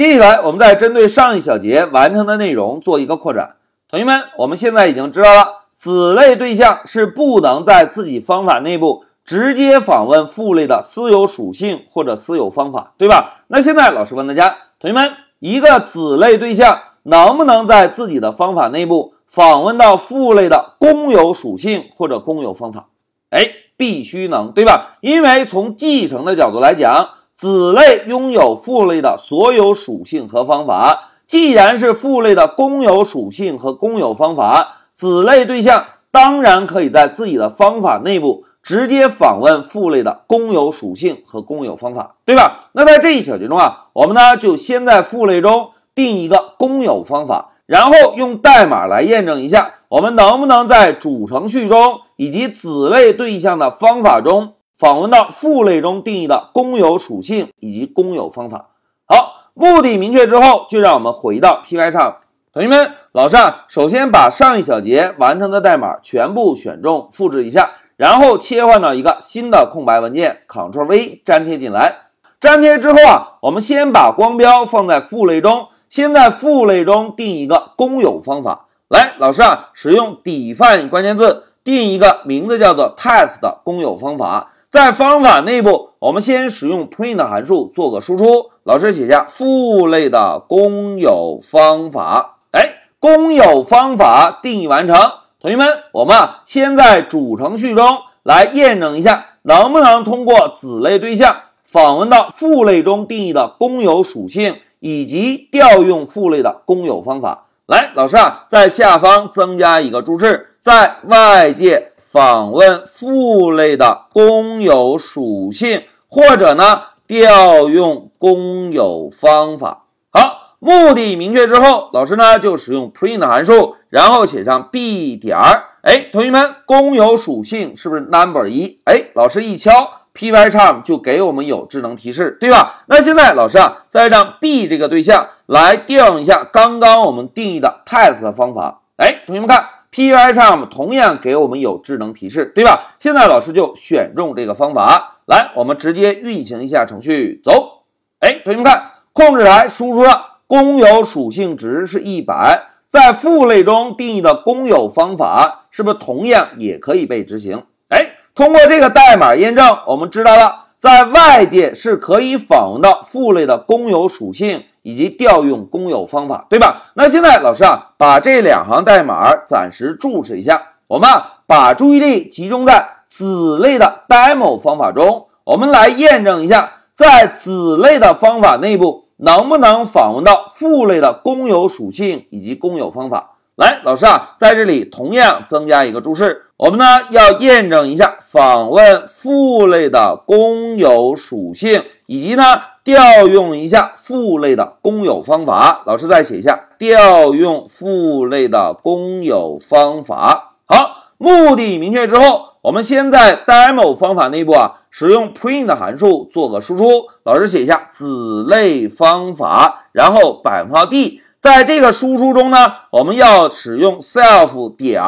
接下来，我们再针对上一小节完成的内容做一个扩展。同学们，我们现在已经知道了，子类对象是不能在自己方法内部直接访问父类的私有属性或者私有方法，对吧？那现在老师问大家，同学们，一个子类对象能不能在自己的方法内部访问到父类的公有属性或者公有方法？哎，必须能，对吧？因为从继承的角度来讲。子类拥有父类的所有属性和方法，既然是父类的公有属性和公有方法，子类对象当然可以在自己的方法内部直接访问父类的公有属性和公有方法，对吧？那在这一小节中啊，我们呢就先在父类中定一个公有方法，然后用代码来验证一下，我们能不能在主程序中以及子类对象的方法中。访问到父类中定义的公有属性以及公有方法。好，目的明确之后，就让我们回到 P Y 上。同学们，老师啊，首先把上一小节完成的代码全部选中，复制一下，然后切换到一个新的空白文件，Ctrl V 粘贴进来。粘贴之后啊，我们先把光标放在父类中，先在父类中定一个公有方法。来，老师啊，使用 define 关键字定一个名字叫做 test 的公有方法。在方法内部，我们先使用 print 函数做个输出。老师写下父类的公有方法。哎，公有方法定义完成。同学们，我们啊，先在主程序中来验证一下，能不能通过子类对象访问到父类中定义的公有属性，以及调用父类的公有方法。来，老师啊，在下方增加一个注释，在外界访问父类的公有属性，或者呢调用公有方法。好，目的明确之后，老师呢就使用 print 函数，然后写上 b 点儿。哎，同学们，公有属性是不是 number 一？哎，老师一敲。Pycharm 就给我们有智能提示，对吧？那现在老师啊，再让 B 这个对象来调用一下刚刚我们定义的 test 的方法。哎，同学们看，Pycharm 同样给我们有智能提示，对吧？现在老师就选中这个方法，来，我们直接运行一下程序，走。哎，同学们看，控制台输出了公有属性值是一百，在父类中定义的公有方法是不是同样也可以被执行？通过这个代码验证，我们知道了在外界是可以访问到父类的公有属性以及调用公有方法，对吧？那现在老师啊，把这两行代码暂时注释一下，我们把注意力集中在子类的 demo 方法中，我们来验证一下，在子类的方法内部能不能访问到父类的公有属性以及公有方法。来，老师啊，在这里同样增加一个注释，我们呢要验证一下访问父类的公有属性，以及呢调用一下父类的公有方法。老师再写一下调用父类的公有方法。好，目的明确之后，我们先在 demo 方法内部啊使用 print 函数做个输出。老师写一下子类方法，然后百分号 d。在这个输出中呢，我们要使用 self 点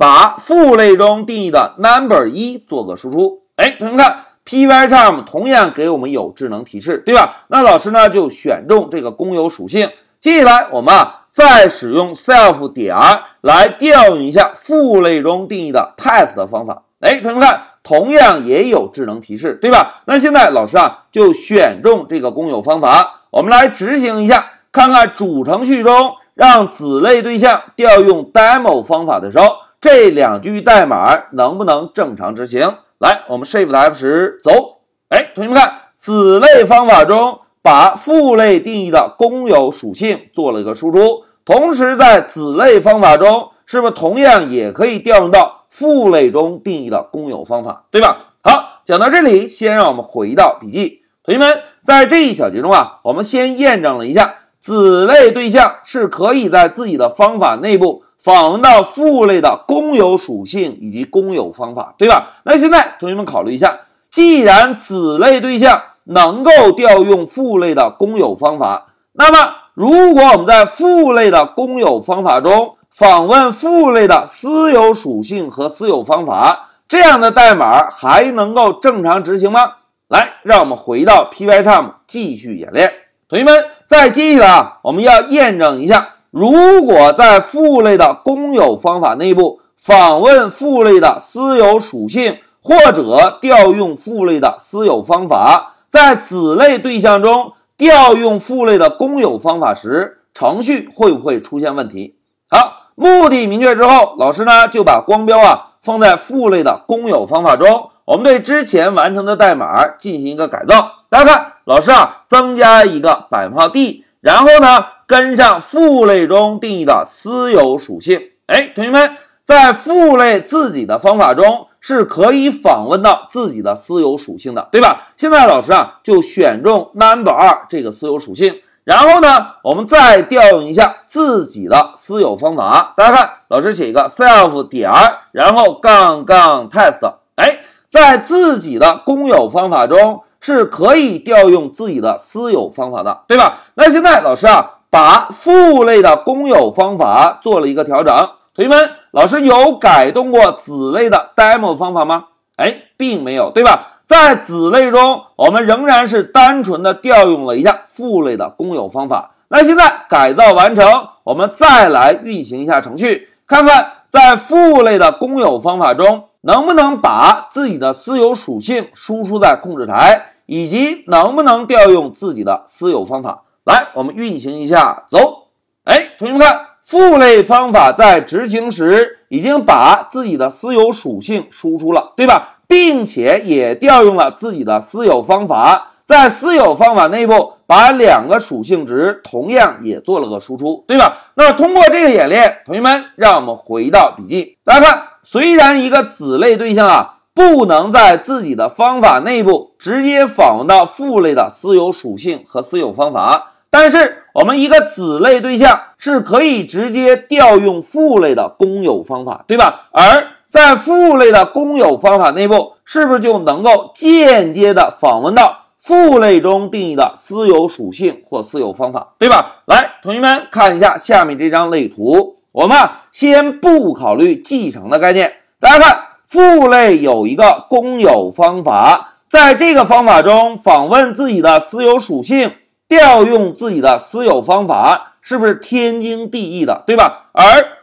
把父类中定义的 number 一做个输出。哎，同学们看，Pycharm 同样给我们有智能提示，对吧？那老师呢就选中这个公有属性。接下来我们啊再使用 self 点来调用一下父类中定义的 test 的方法。哎，同学们看，同样也有智能提示，对吧？那现在老师啊就选中这个公有方法，我们来执行一下。看看主程序中让子类对象调用 demo 方法的时候，这两句代码能不能正常执行？来，我们 Shift F 十走。哎，同学们看，子类方法中把父类定义的公有属性做了一个输出，同时在子类方法中，是不是同样也可以调用到父类中定义的公有方法，对吧？好，讲到这里，先让我们回到笔记。同学们，在这一小节中啊，我们先验证了一下。子类对象是可以在自己的方法内部访问到父类的公有属性以及公有方法，对吧？那现在同学们考虑一下，既然子类对象能够调用父类的公有方法，那么如果我们在父类的公有方法中访问父类的私有属性和私有方法，这样的代码还能够正常执行吗？来，让我们回到 Pycharm 继续演练。同学们，再接下来啊，我们要验证一下，如果在父类的公有方法内部访问父类的私有属性，或者调用父类的私有方法，在子类对象中调用父类的公有方法时，程序会不会出现问题？好，目的明确之后，老师呢就把光标啊放在父类的公有方法中，我们对之前完成的代码进行一个改造。大家看，老师啊，增加一个百分号 d，然后呢，跟上父类中定义的私有属性。哎，同学们，在父类自己的方法中是可以访问到自己的私有属性的，对吧？现在老师啊，就选中 number 二这个私有属性，然后呢，我们再调用一下自己的私有方法。大家看，老师写一个 self 点，然后杠杠 test。哎，在自己的公有方法中。是可以调用自己的私有方法的，对吧？那现在老师啊，把父类的公有方法做了一个调整。同学们，老师有改动过子类的 demo 方法吗？哎，并没有，对吧？在子类中，我们仍然是单纯的调用了一下父类的公有方法。那现在改造完成，我们再来运行一下程序，看看在父类的公有方法中。能不能把自己的私有属性输出在控制台，以及能不能调用自己的私有方法？来，我们运行一下，走。哎，同学们看，父类方法在执行时已经把自己的私有属性输出了，对吧？并且也调用了自己的私有方法，在私有方法内部把两个属性值同样也做了个输出，对吧？那通过这个演练，同学们，让我们回到笔记，大家看。虽然一个子类对象啊不能在自己的方法内部直接访问到父类的私有属性和私有方法，但是我们一个子类对象是可以直接调用父类的公有方法，对吧？而在父类的公有方法内部，是不是就能够间接的访问到父类中定义的私有属性或私有方法，对吧？来，同学们看一下下面这张类图。我们啊，先不考虑继承的概念。大家看，父类有一个公有方法，在这个方法中访问自己的私有属性，调用自己的私有方法，是不是天经地义的，对吧？而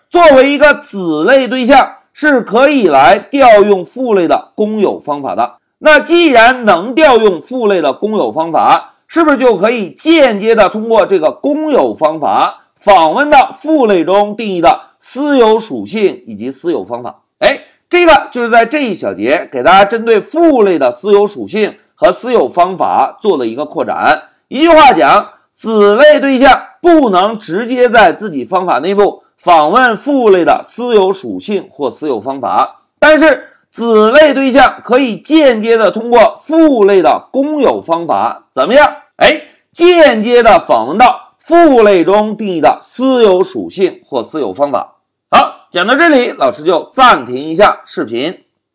作为一个子类对象，是可以来调用父类的公有方法的。那既然能调用父类的公有方法，是不是就可以间接的通过这个公有方法？访问到父类中定义的私有属性以及私有方法，哎，这个就是在这一小节给大家针对父类的私有属性和私有方法做了一个扩展。一句话讲，子类对象不能直接在自己方法内部访问父类的私有属性或私有方法，但是子类对象可以间接的通过父类的公有方法怎么样？哎，间接的访问到。父类中定义的私有属性或私有方法。讲到这里，老师就暂停一下视频。